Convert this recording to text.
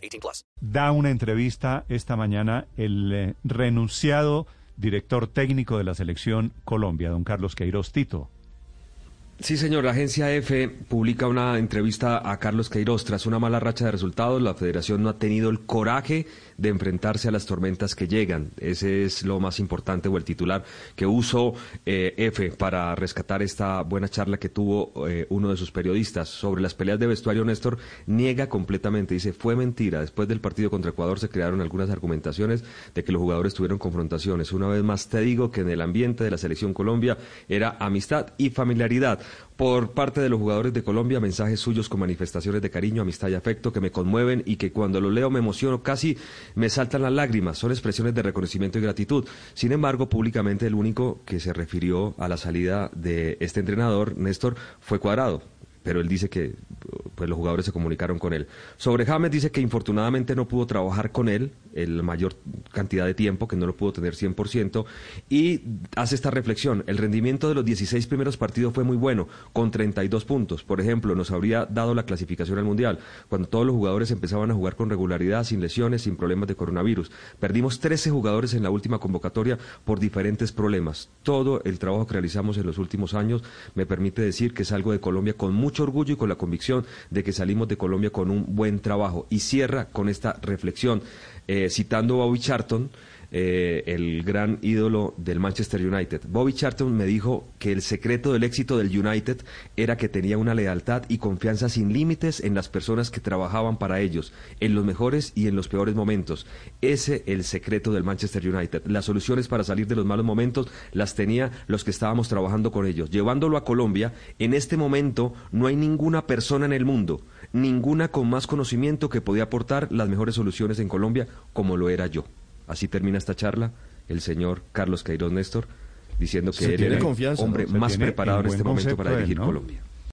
18 plus. Da una entrevista esta mañana el eh, renunciado director técnico de la selección Colombia, don Carlos Queiroz Tito. Sí, señor. La agencia EFE publica una entrevista a Carlos Queiroz. Tras una mala racha de resultados, la federación no ha tenido el coraje de enfrentarse a las tormentas que llegan. Ese es lo más importante o el titular que usó eh, EFE para rescatar esta buena charla que tuvo eh, uno de sus periodistas sobre las peleas de vestuario. Néstor niega completamente. Dice, fue mentira. Después del partido contra Ecuador se crearon algunas argumentaciones de que los jugadores tuvieron confrontaciones. Una vez más te digo que en el ambiente de la selección Colombia era amistad y familiaridad por parte de los jugadores de Colombia, mensajes suyos con manifestaciones de cariño, amistad y afecto que me conmueven y que cuando lo leo me emociono, casi me saltan las lágrimas. Son expresiones de reconocimiento y gratitud. Sin embargo, públicamente el único que se refirió a la salida de este entrenador, Néstor, fue Cuadrado pero él dice que pues, los jugadores se comunicaron con él. Sobre James dice que infortunadamente no pudo trabajar con él el mayor cantidad de tiempo, que no lo pudo tener 100%, y hace esta reflexión. El rendimiento de los 16 primeros partidos fue muy bueno, con 32 puntos. Por ejemplo, nos habría dado la clasificación al Mundial, cuando todos los jugadores empezaban a jugar con regularidad, sin lesiones, sin problemas de coronavirus. Perdimos 13 jugadores en la última convocatoria por diferentes problemas. Todo el trabajo que realizamos en los últimos años me permite decir que salgo de Colombia con mucho orgullo y con la convicción de que salimos de Colombia con un buen trabajo. Y cierra con esta reflexión, eh, citando a Bobby Charlton, eh, el gran ídolo del Manchester United. Bobby Charlton me dijo que el secreto del éxito del United era que tenía una lealtad y confianza sin límites en las personas que trabajaban para ellos, en los mejores y en los peores momentos. Ese el secreto del Manchester United. Las soluciones para salir de los malos momentos las tenía los que estábamos trabajando con ellos. Llevándolo a Colombia, en este momento no hay ninguna persona en el mundo, ninguna con más conocimiento que podía aportar las mejores soluciones en Colombia como lo era yo. Así termina esta charla el señor Carlos Queiroz Néstor, diciendo que él era el hombre más preparado en este momento para dirigir Colombia.